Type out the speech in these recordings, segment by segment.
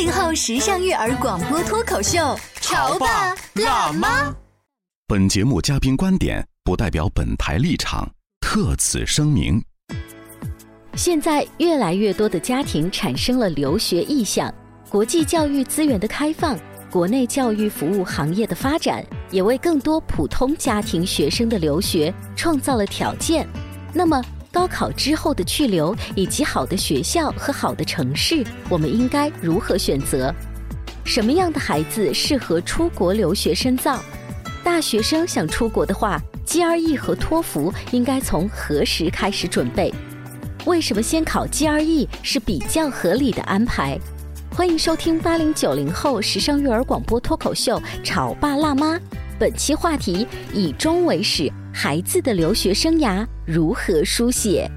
八零后时尚育儿广播脱口秀，潮爸辣妈。本节目嘉宾观点不代表本台立场，特此声明。现在越来越多的家庭产生了留学意向，国际教育资源的开放，国内教育服务行业的发展，也为更多普通家庭学生的留学创造了条件。那么，高考之后的去留以及好的学校和好的城市，我们应该如何选择？什么样的孩子适合出国留学深造？大学生想出国的话，GRE 和托福应该从何时开始准备？为什么先考 GRE 是比较合理的安排？欢迎收听八零九零后时尚育儿广播脱口秀《潮爸辣妈》，本期话题以终为始，孩子的留学生涯如何书写？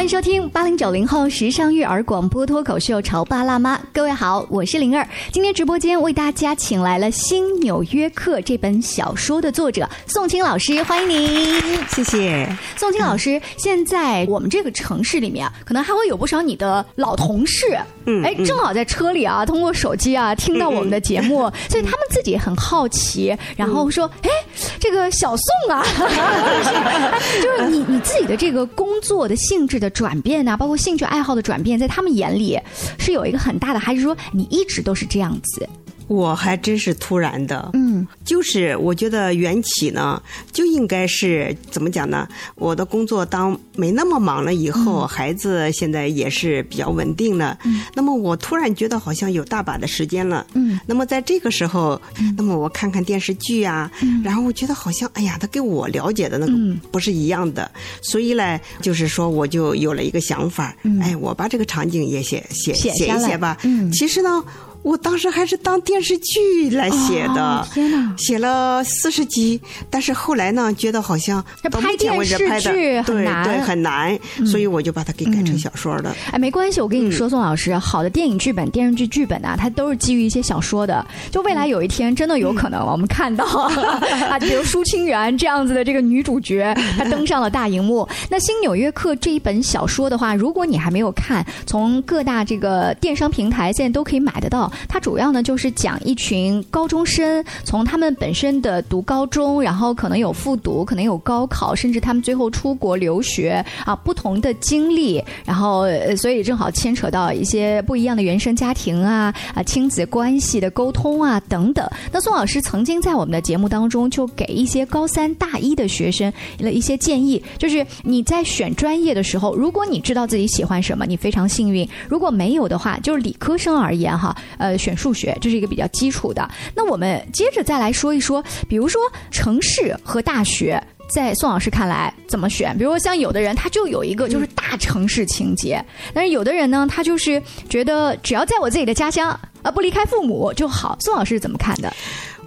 欢迎收听八零九零后时尚育儿广播脱口秀《潮爸辣妈》，各位好，我是灵儿。今天直播间为大家请来了《新纽约客》这本小说的作者宋青老师，欢迎您，谢谢宋青老师。现在我们这个城市里面啊，可能还会有不少你的老同事，嗯哎，正好在车里啊，通过手机啊听到我们的节目，所以他们自己很好奇，然后说：“哎，这个小宋啊，就是你你自己的这个工作的性质的。”转变呐、啊，包括兴趣爱好的转变，在他们眼里是有一个很大的，还是说你一直都是这样子？我还真是突然的，嗯，就是我觉得缘起呢，就应该是怎么讲呢？我的工作当没那么忙了以后，嗯、孩子现在也是比较稳定了，嗯，那么我突然觉得好像有大把的时间了，嗯，那么在这个时候，嗯、那么我看看电视剧啊，嗯、然后我觉得好像，哎呀，他跟我了解的那个不是一样的，所以嘞，就是说我就有了一个想法，哎，我把这个场景也写写写写一写吧，嗯，其实呢。我当时还是当电视剧来写的，哦、天哪，写了四十集，但是后来呢，觉得好像到目前为止拍的对对很难，嗯、所以我就把它给改成小说了。哎，没关系，我跟你说，宋老师，好的电影剧本、电视剧剧本啊，它都是基于一些小说的。就未来有一天，真的有可能我们看到 啊，就比如舒清源这样子的这个女主角，她登上了大荧幕。那《新纽约客》这一本小说的话，如果你还没有看，从各大这个电商平台现在都可以买得到。它主要呢就是讲一群高中生，从他们本身的读高中，然后可能有复读，可能有高考，甚至他们最后出国留学啊，不同的经历，然后、呃、所以正好牵扯到一些不一样的原生家庭啊啊亲子关系的沟通啊等等。那宋老师曾经在我们的节目当中就给一些高三大一的学生了一些建议，就是你在选专业的时候，如果你知道自己喜欢什么，你非常幸运；如果没有的话，就是理科生而言哈，呃，选数学这是一个比较基础的。那我们接着再来说一说，比如说城市和大学。在宋老师看来怎么选？比如说像有的人他就有一个就是大城市情节，但是有的人呢，他就是觉得只要在我自己的家乡啊，不离开父母就好。宋老师是怎么看的？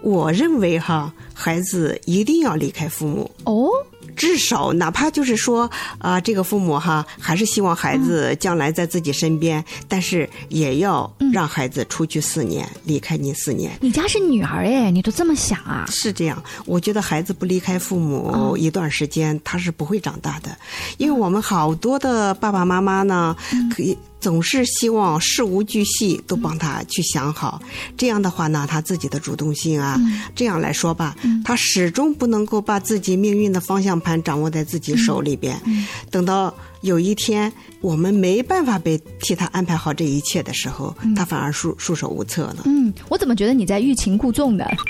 我认为哈，孩子一定要离开父母哦。至少哪怕就是说啊、这个父母哈还是希望孩子将来在自己身边，但是也要让孩子出去四年，离开你四年。你家是女儿哎，你都这么想啊？是这样，我觉得孩子不离开父母一段时间，他是不会长大的，因为我们好多的爸爸妈妈呢，可以。总是希望事无巨细都帮他去想好，这样的话呢，他自己的主动性啊，这样来说吧，他始终不能够把自己命运的方向盘掌握在自己手里边。等到有一天我们没办法被替他安排好这一切的时候，他反而束束手无策了。嗯，我怎么觉得你在欲擒故纵呢？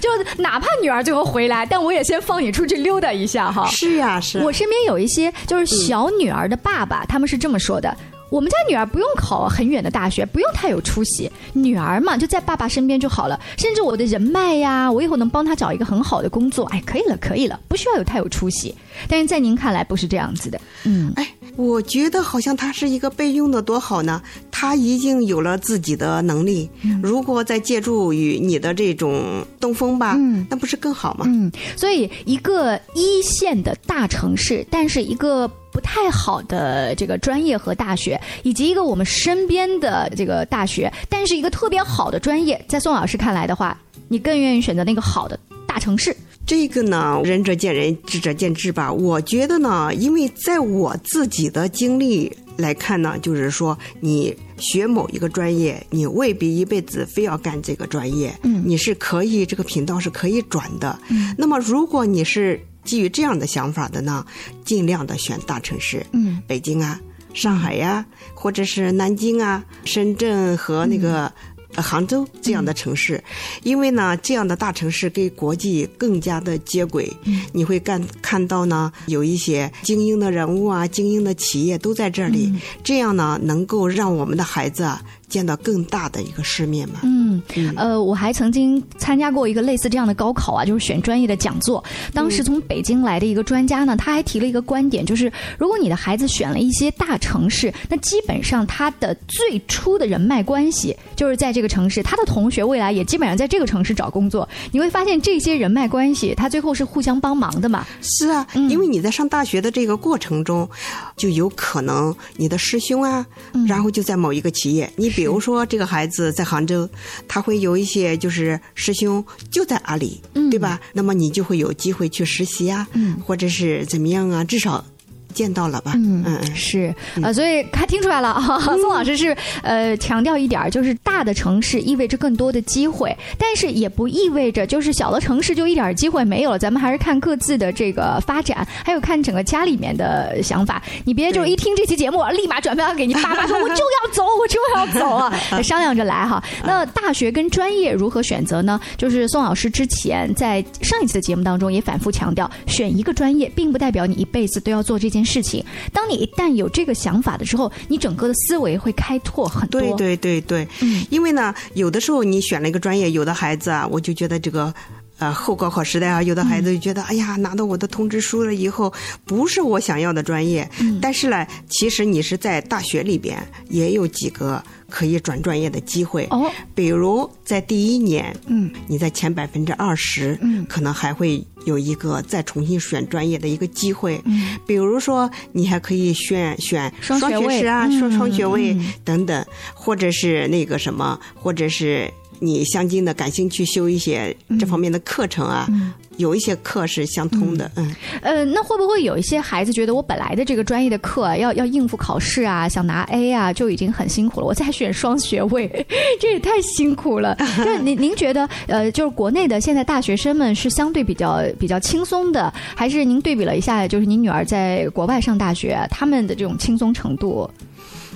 就就哪怕女儿最后回来，但我也先放你出去溜达一下哈。是呀，是。我身边有一些就是小女儿的爸爸，他们是这么说的。我们家女儿不用考很远的大学，不用太有出息，女儿嘛就在爸爸身边就好了。甚至我的人脉呀，我以后能帮她找一个很好的工作，哎，可以了，可以了，不需要有太有出息。但是在您看来不是这样子的，嗯，哎，我觉得好像她是一个备用的多好呢。她已经有了自己的能力，如果再借助于你的这种东风吧，嗯，那不是更好吗？嗯，所以一个一线的大城市，但是一个。不太好的这个专业和大学，以及一个我们身边的这个大学，但是一个特别好的专业，在宋老师看来的话，你更愿意选择那个好的大城市？这个呢，仁者见仁，智者见智吧。我觉得呢，因为在我自己的经历来看呢，就是说，你学某一个专业，你未必一辈子非要干这个专业，嗯，你是可以这个频道是可以转的。嗯，那么如果你是。基于这样的想法的呢，尽量的选大城市，嗯，北京啊、上海呀，或者是南京啊、深圳和那个杭州这样的城市，因为呢，这样的大城市跟国际更加的接轨，你会看看到呢，有一些精英的人物啊、精英的企业都在这里，这样呢，能够让我们的孩子啊。见到更大的一个世面嘛？嗯，呃，我还曾经参加过一个类似这样的高考啊，就是选专业的讲座。当时从北京来的一个专家呢，他还提了一个观点，就是如果你的孩子选了一些大城市，那基本上他的最初的人脉关系就是在这个城市，他的同学未来也基本上在这个城市找工作。你会发现这些人脉关系，他最后是互相帮忙的嘛？是啊，因为你在上大学的这个过程中，就有可能你的师兄啊，然后就在某一个企业，你。比如说，这个孩子在杭州，他会有一些就是师兄就在阿里，对吧？那么你就会有机会去实习啊，或者是怎么样啊？至少。见到了吧？嗯嗯是呃，所以他听出来了。宋老师是呃强调一点，就是大的城市意味着更多的机会，但是也不意味着就是小的城市就一点机会没有了。咱们还是看各自的这个发展，还有看整个家里面的想法。你别就是一听这期节目，立马转发给你爸爸，说我就要走，我就要走啊！商量着来哈。那大学跟专业如何选择呢？就是宋老师之前在上一次的节目当中也反复强调，选一个专业并不代表你一辈子都要做这件。事情，当你一旦有这个想法的时候，你整个的思维会开拓很多。对对对对，嗯，因为呢，有的时候你选了一个专业，有的孩子啊，我就觉得这个。呃，后高考时代啊，有的孩子就觉得，哎呀，拿到我的通知书了以后，不是我想要的专业。但是呢，其实你是在大学里边也有几个可以转专业的机会。哦，比如在第一年，嗯，你在前百分之二十，嗯，可能还会有一个再重新选专业的一个机会。嗯，比如说你还可以选选双学士啊，双双学位等等，或者是那个什么，或者是。你相近的感兴趣修一些这方面的课程啊，有一些课是相通的，嗯。呃，那会不会有一些孩子觉得我本来的这个专业的课要要应付考试啊，想拿 A 啊，就已经很辛苦了，我再选双学位，这也太辛苦了。就您您觉得，呃，就是国内的现在大学生们是相对比较比较轻松的，还是您对比了一下，就是您女儿在国外上大学，他们的这种轻松程度？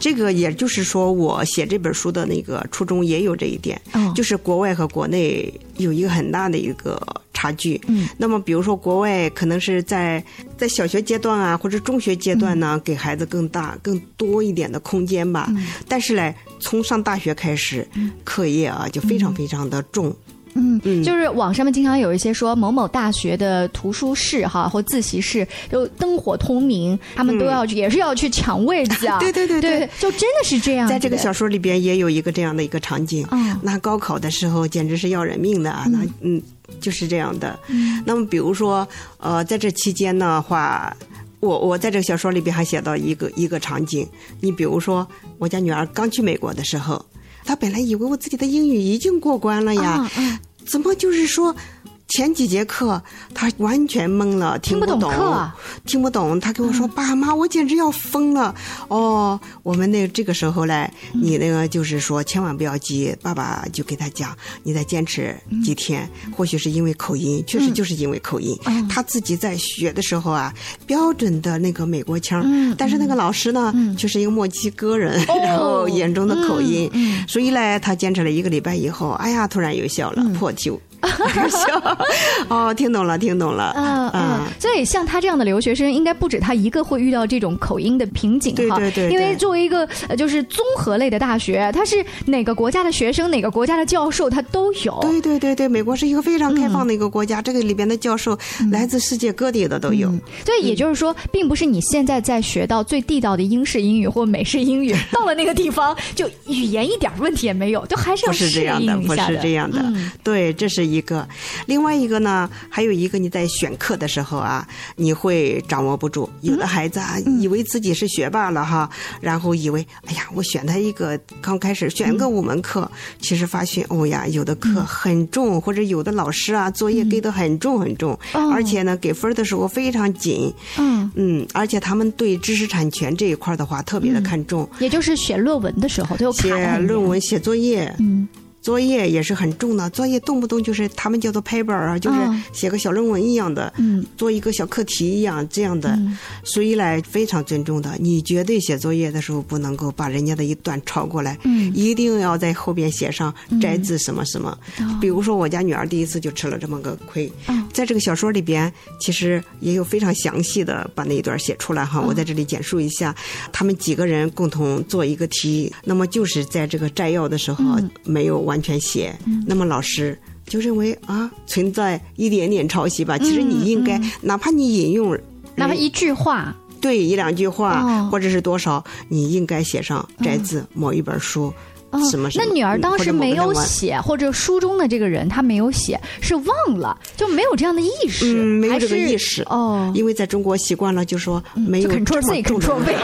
这个也就是说，我写这本书的那个初衷也有这一点，就是国外和国内有一个很大的一个差距。嗯，那么比如说国外可能是在在小学阶段啊，或者中学阶段呢，给孩子更大、更多一点的空间吧。但是呢，从上大学开始，课业啊就非常非常的重。嗯，就是网上面经常有一些说某某大学的图书室哈或自习室就灯火通明，他们都要去，也是要去抢位子啊。对对对对，就真的是这样。在这个小说里边也有一个这样的一个场景。那高考的时候简直是要人命的啊！那嗯，就是这样的。那么比如说呃，在这期间的话，我我在这个小说里边还写到一个一个场景。你比如说，我家女儿刚去美国的时候，她本来以为我自己的英语已经过关了呀。怎么就是说，前几节课他完全懵了，听不懂。懂，课啊？听不懂。他跟我说：“爸妈，我简直要疯了。”哦，我们那这个时候嘞，你那个就是说，千万不要急。爸爸就给他讲，你再坚持几天，或许是因为口音，确实就是因为口音。他自己在学的时候啊，标准的那个美国腔，但是那个老师呢，却是一个墨西哥人，然后眼中的口音，所以嘞，他坚持了一个礼拜以后，哎呀，突然有效了，破题。笑 哦，听懂了，听懂了。嗯嗯，所以像他这样的留学生，应该不止他一个会遇到这种口音的瓶颈哈。对对对。因为作为一个呃就是综合类的大学，他是哪个国家的学生，哪个国家的教授，他都有。对对对对，美国是一个非常开放的一个国家，这个里边的教授来自世界各地的都有。所以也就是说，并不是你现在在学到最地道的英式英语或美式英语，到了那个地方就语言一点问题也没有，就还是要适应一下的。不是这样的，对，这是。一个，另外一个呢，还有一个你在选课的时候啊，你会掌握不住。有的孩子啊，以为自己是学霸了哈，然后以为，哎呀，我选他一个刚开始选个五门课，其实发现，哦呀，有的课很重，或者有的老师啊，作业给的很重很重，而且呢，给分的时候非常紧。嗯。嗯，而且他们对知识产权这一块的话特别的看重，也就是写论文的时候，就写论文、写作业。嗯。作业也是很重的，作业动不动就是他们叫做 paper 啊，就是写个小论文一样的，做一个小课题一样这样的，所以呢非常尊重的。你绝对写作业的时候不能够把人家的一段抄过来，一定要在后边写上摘自什么什么。比如说我家女儿第一次就吃了这么个亏，在这个小说里边其实也有非常详细的把那一段写出来哈，我在这里简述一下，他们几个人共同做一个题，那么就是在这个摘要的时候没有。完全写，那么老师就认为啊，存在一点点抄袭吧。其实你应该，哪怕你引用，哪怕一句话，对一两句话，或者是多少，你应该写上摘自某一本书。什么什么？那女儿当时没有写，或者书中的这个人他没有写，是忘了，就没有这样的意识，没有这个意识哦。因为在中国习惯了，就说没有 Ctrl C Ctrl V，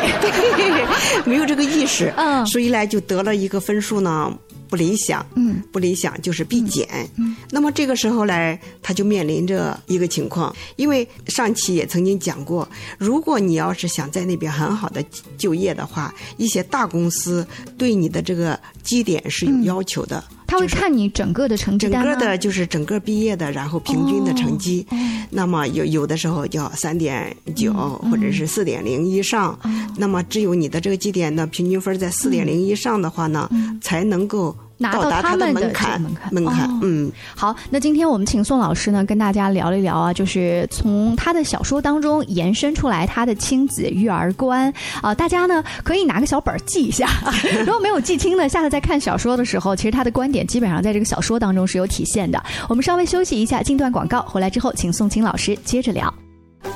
没有这个意识，嗯，所以来，就得了一个分数呢。不理想，嗯，不理想就是必减。嗯，那么这个时候呢，他就面临着一个情况，因为上期也曾经讲过，如果你要是想在那边很好的就业的话，一些大公司对你的这个基点是有要求的。他会看你整个的成绩整个的就是整个毕业的，然后平均的成绩。那么有有的时候叫三点九或者是四点零以上。那么只有你的这个基点的平均分在四点零以上的话呢，才能够。到他们的门槛，门槛，嗯，好，那今天我们请宋老师呢跟大家聊一聊啊，就是从他的小说当中延伸出来他的亲子育儿观啊，大家呢可以拿个小本记一下，如果没有记清呢，下次再看小说的时候，其实他的观点基本上在这个小说当中是有体现的。我们稍微休息一下，进段广告，回来之后请宋青老师接着聊。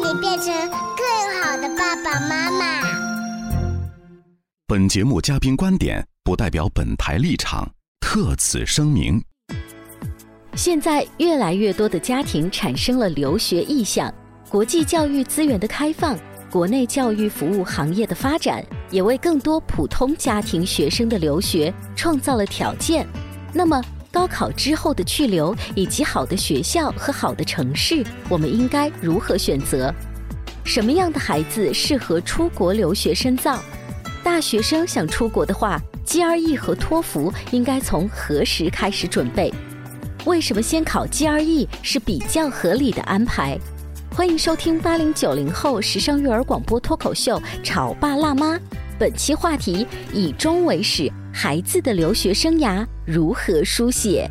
你变成。更好的爸爸妈妈。本节目嘉宾观点不代表本台立场，特此声明。现在越来越多的家庭产生了留学意向，国际教育资源的开放，国内教育服务行业的发展，也为更多普通家庭学生的留学创造了条件。那么，高考之后的去留以及好的学校和好的城市，我们应该如何选择？什么样的孩子适合出国留学深造？大学生想出国的话，GRE 和托福应该从何时开始准备？为什么先考 GRE 是比较合理的安排？欢迎收听八零九零后时尚育儿广播脱口秀《潮爸辣妈》。本期话题：以终为始，孩子的留学生涯如何书写？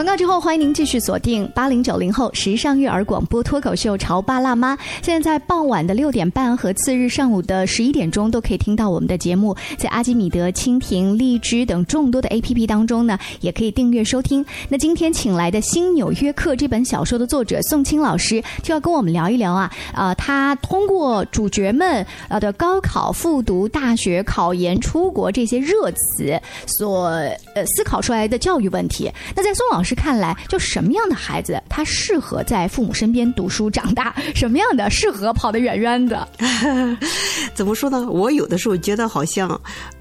广告之后，欢迎您继续锁定八零九零后时尚育儿广播脱口秀《潮爸辣妈》。现在在傍晚的六点半和次日上午的十一点钟都可以听到我们的节目，在阿基米德、蜻蜓、荔枝等众多的 APP 当中呢，也可以订阅收听。那今天请来的《新纽约客》这本小说的作者宋清老师就要跟我们聊一聊啊，呃，他通过主角们呃的高考、复读、大学、考研、出国这些热词所呃思考出来的教育问题。那在宋老师。看来，就什么样的孩子他适合在父母身边读书长大，什么样的适合跑得远远的？怎么说呢？我有的时候觉得好像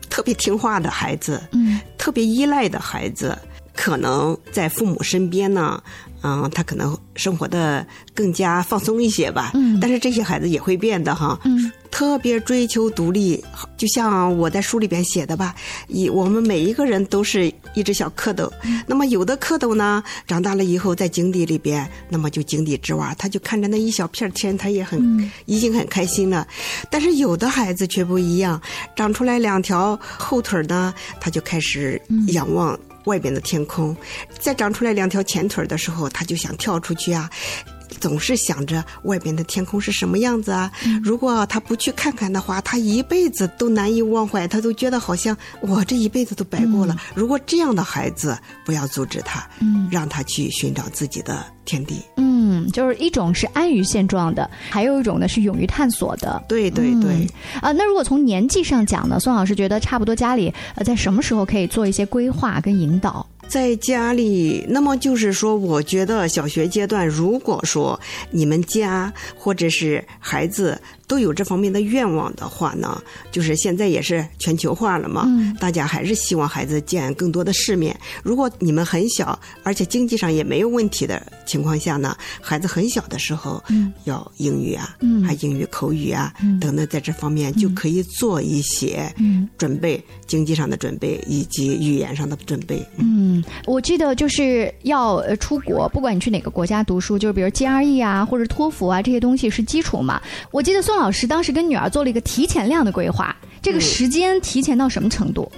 特别听话的孩子，嗯，特别依赖的孩子，可能在父母身边呢。嗯，他可能生活的更加放松一些吧。嗯，但是这些孩子也会变的哈。嗯，特别追求独立，就像我在书里边写的吧。一我们每一个人都是一只小蝌蚪。那么有的蝌蚪呢，长大了以后在井底里边，那么就井底之蛙，他就看着那一小片天，他也很已经很开心了。但是有的孩子却不一样，长出来两条后腿呢，他就开始仰望。外边的天空，再长出来两条前腿的时候，他就想跳出去啊，总是想着外边的天空是什么样子啊。如果他不去看看的话，他一辈子都难以忘怀，他都觉得好像我这一辈子都白过了。如果这样的孩子，不要阻止他，让他去寻找自己的天地。嗯，就是一种是安于现状的，还有一种呢是勇于探索的。对对对。啊，那如果从年纪上讲呢，宋老师觉得差不多家里呃在什么时候可以做一些规划跟引导？在家里，那么就是说，我觉得小学阶段，如果说你们家或者是孩子。都有这方面的愿望的话呢，就是现在也是全球化了嘛，大家还是希望孩子见更多的世面。如果你们很小，而且经济上也没有问题的情况下呢，孩子很小的时候，要英语啊，还英语口语啊等等，在这方面就可以做一些准备，经济上的准备以及语言上的准备。嗯，我记得就是要呃出国，不管你去哪个国家读书，就是比如 GRE 啊或者托福啊这些东西是基础嘛。我记得宋。老师当时跟女儿做了一个提前量的规划，这个时间提前到什么程度？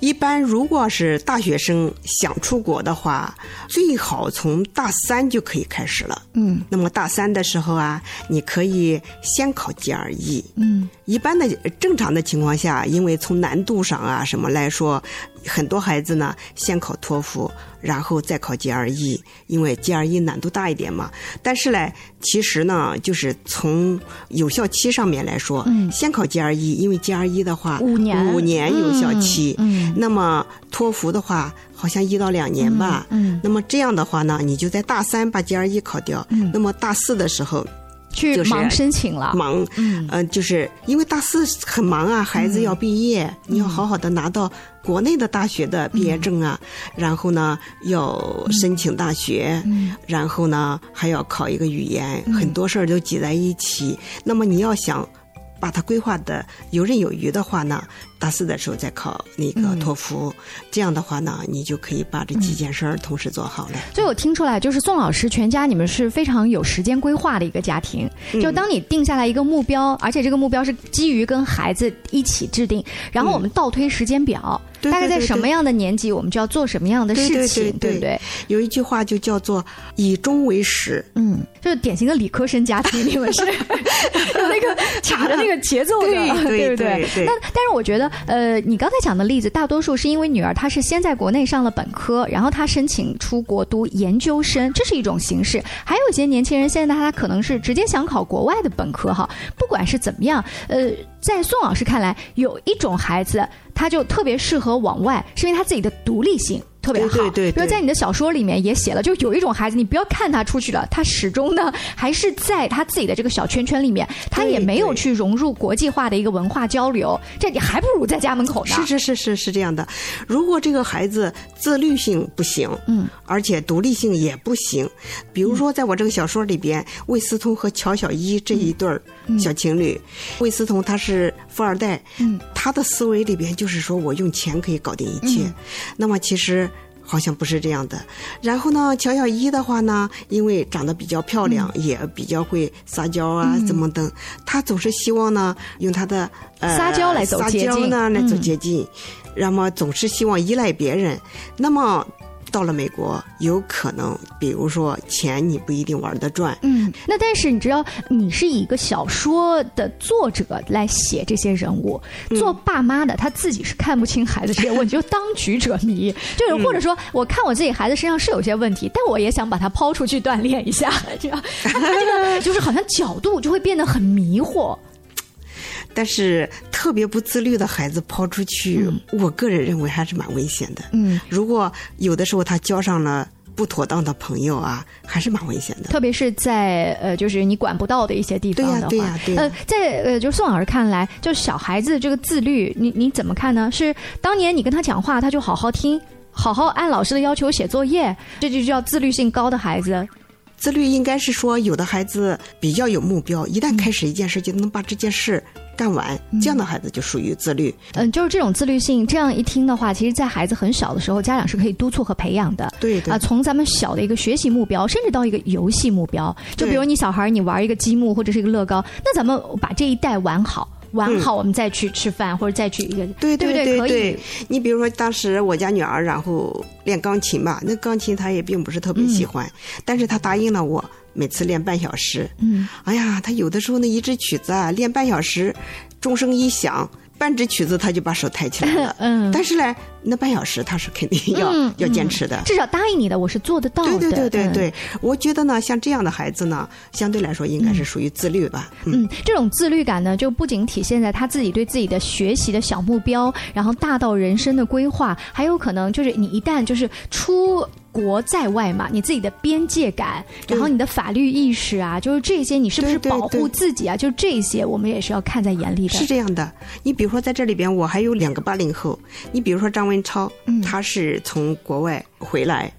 一般如果是大学生想出国的话，最好从大三就可以开始了。嗯，那么大三的时候啊，你可以先考 GRE。嗯，一般的正常的情况下，因为从难度上啊什么来说。很多孩子呢，先考托福，然后再考 GRE，因为 GRE 难度大一点嘛。但是呢，其实呢，就是从有效期上面来说，先考 GRE，因为 GRE 的话，五年五年有效期。嗯，那么托福的话，好像一到两年吧。嗯，那么这样的话呢，你就在大三把 GRE 考掉。嗯，那么大四的时候。去忙申请了，忙，嗯，呃，就是因为大四很忙啊，孩子要毕业，你要好好的拿到国内的大学的毕业证啊，然后呢要申请大学，然后呢还要考一个语言，很多事儿都挤在一起。那么你要想把它规划的游刃有余的话呢？大四的时候再考那个托福，这样的话呢，你就可以把这几件事儿同时做好了。所以我听出来，就是宋老师全家你们是非常有时间规划的一个家庭。就当你定下来一个目标，而且这个目标是基于跟孩子一起制定，然后我们倒推时间表，大概在什么样的年纪，我们就要做什么样的事情，对不对？有一句话就叫做“以终为始”，嗯，就是典型的理科生家庭，你们是 那个 卡着那个节奏的，对不对？那但是我觉得。呃，你刚才讲的例子，大多数是因为女儿她是先在国内上了本科，然后她申请出国读研究生，这是一种形式。还有一些年轻人现在他可能是直接想考国外的本科哈。不管是怎么样，呃，在宋老师看来，有一种孩子他就特别适合往外，是因为他自己的独立性。特别好，对对对。比如在你的小说里面也写了，就有一种孩子，你不要看他出去了，他始终呢还是在他自己的这个小圈圈里面，他也没有去融入国际化的一个文化交流，这你还不如在家门口呢。是是是是是这样的，如果这个孩子自律性不行，嗯，而且独立性也不行，比如说在我这个小说里边，魏思通和乔小一这一对儿小情侣，魏思通他是富二代，嗯，他的思维里边就是说我用钱可以搞定一切，嗯那么其实。好像不是这样的。然后呢，乔小一的话呢，因为长得比较漂亮，也比较会撒娇啊，嗯。怎么等，他总是希望呢，用他的呃撒娇来走捷径。呢来走嗯。捷径，那么总是希望依赖别人。那么到了美国，有可能，比如说钱你不一定玩得转，嗯，那但是你知道，你是以一个小说的作者来写这些人物，做爸妈的他自己是看不清孩子这些问题，就当局者迷，就是或者说，我看我自己孩子身上是有些问题，但我也想把他抛出去锻炼一下，这样，他 他这个就是好像角度就会变得很迷惑。但是特别不自律的孩子抛出去，我个人认为还是蛮危险的。嗯，如果有的时候他交上了不妥当的朋友啊，还是蛮危险的。特别是在呃，就是你管不到的一些地方的话，对呀对呀呃，在呃，就是宋老师看来，就小孩子这个自律，你你怎么看呢？是当年你跟他讲话，他就好好听，好好按老师的要求写作业，这就叫自律性高的孩子。自律应该是说，有的孩子比较有目标，一旦开始一件事，就能把这件事干完，这样的孩子就属于自律。嗯，就是这种自律性，这样一听的话，其实，在孩子很小的时候，家长是可以督促和培养的。对对。啊，从咱们小的一个学习目标，甚至到一个游戏目标，就比如你小孩你玩一个积木或者是一个乐高，那咱们把这一代玩好，玩好，我们再去吃饭或者再去一个，对对不对？可以。对，你比如说当时我家女儿，然后练钢琴吧，那钢琴她也并不是特别喜欢，但是她答应了我，每次练半小时。嗯，哎呀，他有的时候那一支曲子啊，练半小时，钟声一响，半支曲子他就把手抬起来了。嗯但是呢，那半小时他是肯定要、嗯 要坚持的。至少答应你的，我是做得到的。对对对对嗯对，我觉得呢，像这样的孩子呢，相对来说应该是属于自律吧。嗯，这种自律感呢，就不仅体现在他自己对自己的学习的小目标，然后大到人生的规划，还有可能就是你一旦就是出。国在外嘛，你自己的边界感，然后你的法律意识啊，就是这些，你是不是保护自己啊？就这些，我们也是要看在眼里的。是这样的，你比如说在这里边，我还有两个八零后，你比如说张文超，嗯他是从国外回来，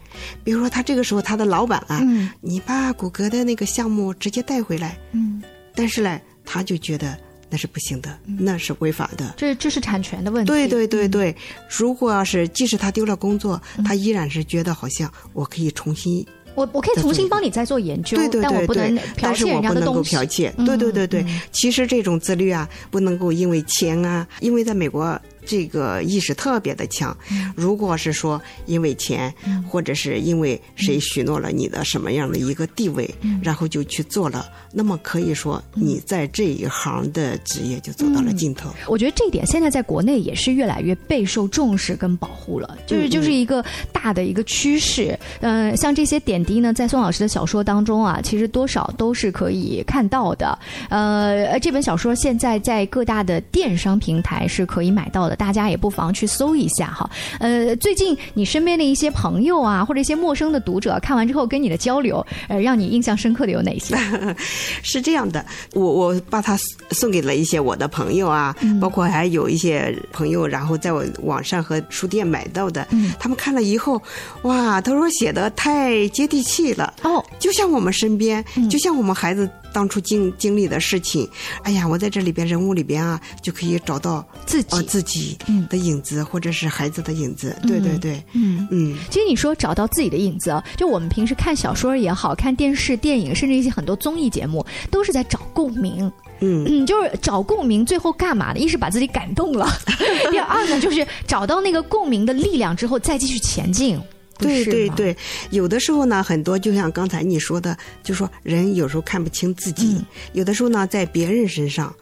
比如说他这个时候他的老板啊，嗯你把谷歌的那个项目直接带回来，嗯，但是呢，他就觉得那是不行的，那是违法的。这知识产权的问题。对对对对，如果要是即使他丢了工作，嗯他依然是觉得好像我可以重新我我可以重新帮你再做研究，对对对但我不能，剽窃人家我不能够的东西。剽窃。嗯对对对对嗯，其实这种自律啊，不能够因为钱啊，因为在美国这个意识特别的强。嗯如果是说因为钱，或者是因为谁许诺了你的什么样的一个地位，嗯然后就去做了，那么可以说你在这一行的职业就走到了尽头。我觉得这一点现在在国内也是越来越备受重视跟保护了，就是嗯就是一个大的一个趋势。嗯、像这些点滴呢，在宋老师的小说当中啊，其实多少都是可以看到的。呃，这本小说现在在各大的电商平台是可以买到的，大家也不妨去搜一下哈。呃，最近你身边的一些朋友啊，或者一些陌生的读者看完之后跟你的交流，呃，让你印象深刻的有哪些？是这样的，我我把它送给了一些我的朋友啊，包括还有一些朋友，然后在我网上和书店买到的，他们看了以后，哇，他说写的太接地气了，哦，就像我们身边，就像我们孩子当初经经历的事情，哎呀，我在这里边人物里边啊，就可以找到自己、呃、自己的影子，或者是孩子的影子，嗯。对对对，嗯。嗯。其实你说找到自己的影子啊，就我们平时看小说也好看电视、电影，甚至一些很多综艺节目，都是在找共鸣。嗯。嗯，就是找共鸣，最后干嘛呢？一是把自己感动了，第二呢，就是找到那个共鸣的力量之后，再继续前进。不对对对，有的时候呢，很多就像刚才你说的，就说人有时候看不清自己，嗯有的时候呢，在别人身上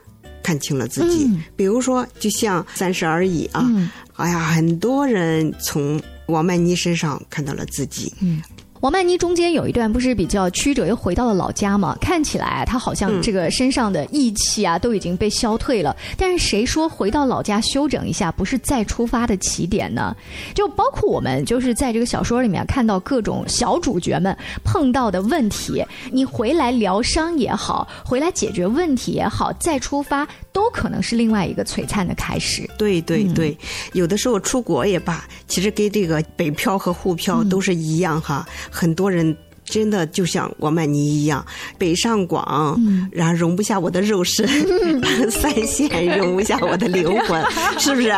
看清了自己。嗯比如说，就像《三十而已》啊，嗯哎呀，很多人从王曼妮身上看到了自己。嗯。王曼妮中间有一段不是比较曲折，又回到了老家嘛？看起来她好像这个身上的义气啊都已经被消退了。但是谁说回到老家休整一下不是再出发的起点呢？就包括我们就是在这个小说里面看到各种小主角们碰到的问题，你回来疗伤也好，回来解决问题也好，再出发都可能是另外一个璀璨的开始。对对嗯对，有的时候出国也罢，其实跟这个北漂和沪漂都是一样哈。很多人真的就像王曼妮一样，北上广，然后容不下我的肉身；三线容不下我的灵魂，是不是？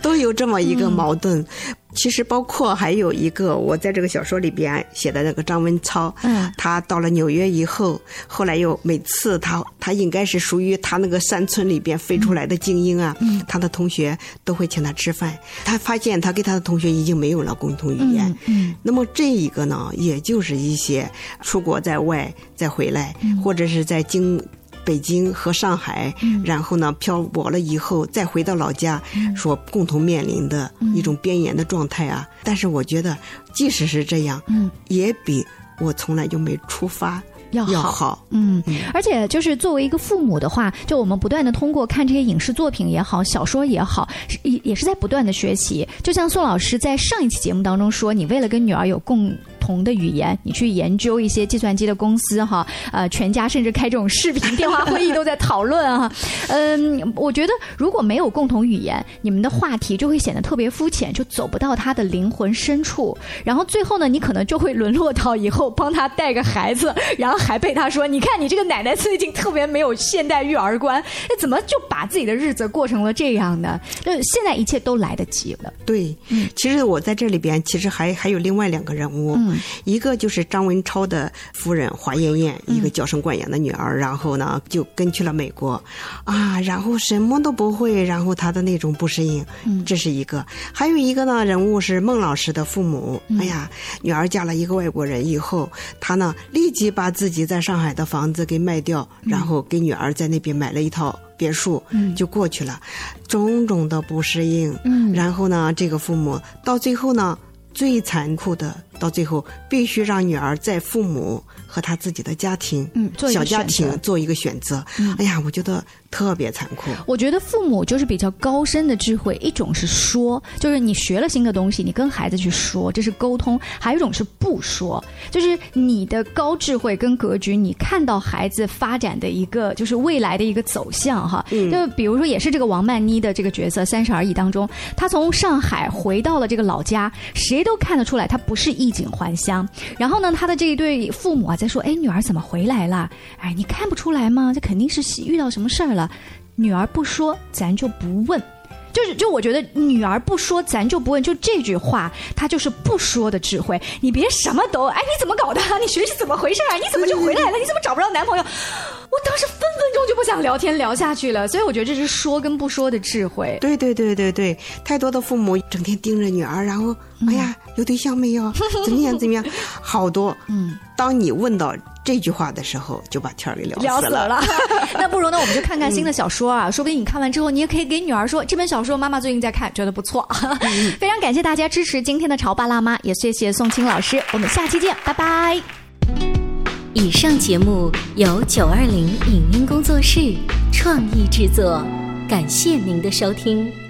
都有这么一个矛盾。其实包括还有一个，我在这个小说里边写的那个张文超，嗯，他到了纽约以后，后来又每次他他应该是属于他那个山村里边飞出来的精英啊，嗯，他的同学都会请他吃饭，他发现他跟他的同学已经没有了共同语言，嗯，那么这一个呢，也就是一些出国在外再回来，或者是在经。北京和上海，然后呢漂泊了以后再回到老家，所共同面临的一种边缘的状态啊。但是我觉得，即使是这样，也比我从来就没出发。要好，嗯，而且就是作为一个父母的话，就我们不断的通过看这些影视作品也好，小说也好，也也是在不断的学习。就像宋老师在上一期节目当中说，你为了跟女儿有共同的语言，你去研究一些计算机的公司哈，呃，全家甚至开这种视频电话会议都在讨论啊。嗯，我觉得如果没有共同语言，你们的话题就会显得特别肤浅，就走不到他的灵魂深处。然后最后呢，你可能就会沦落到以后帮他带个孩子，然后。还被他说：“你看，你这个奶奶最近特别没有现代育儿观，那 怎么就把自己的日子过成了这样呢？那现在一切都来得及了。”对，嗯，其实我在这里边，其实还还有另外两个人物，嗯，一个就是张文超的夫人华艳艳，一个娇生惯养的女儿，然后呢就跟去了美国，啊，然后什么都不会，然后她的那种不适应，嗯，这是一个；还有一个呢人物是孟老师的父母，哎呀，女儿嫁了一个外国人以后，他呢立即把自己。自己在上海的房子给卖掉，然后给女儿在那边买了一套别墅，就过去了。种种的不适应，然后呢，这个父母到最后呢，最残酷的，到最后必须让女儿在父母和她自己的家庭，嗯，做小家庭做一个选择。哎呀，我觉得。特别残酷。我觉得父母就是比较高深的智慧，一种是说，就是你学了新的东西，你跟孩子去说，这是沟通；还有一种是不说，就是你的高智慧跟格局，你看到孩子发展的一个就是未来的一个走向哈。就比如说，也是这个王曼妮的这个角色《三十而已》当中，她从上海回到了这个老家，谁都看得出来她不是衣锦还乡。然后呢，他的这一对父母啊在说：“哎，女儿怎么回来了？哎，你看不出来吗？这肯定是遇到什么事儿了。”女儿不说，咱就不问。就是就我觉得女儿不说，咱就不问。就这句话，她就是不说的智慧。你别什么都哎，你怎么搞的？你学习怎么回事啊？你怎么就回来了？你怎么找不着男朋友？我当时分分钟就不想聊天聊下去了。所以我觉得这是说跟不说的智慧。对对对对对，太多的父母整天盯着女儿，然后哎呀，有对象没有？怎么样怎么样？好多。嗯，当你问到。这句话的时候就把天儿给聊死了。那不如呢，我们就看看新的小说啊，说不定你看完之后，你也可以给女儿说这本小说，妈妈最近在看，觉得不错。非常感谢大家支持今天的潮爸辣妈，也谢谢宋青老师，我们下期见，拜拜。以上节目由九二零影音工作室创意制作，感谢您的收听。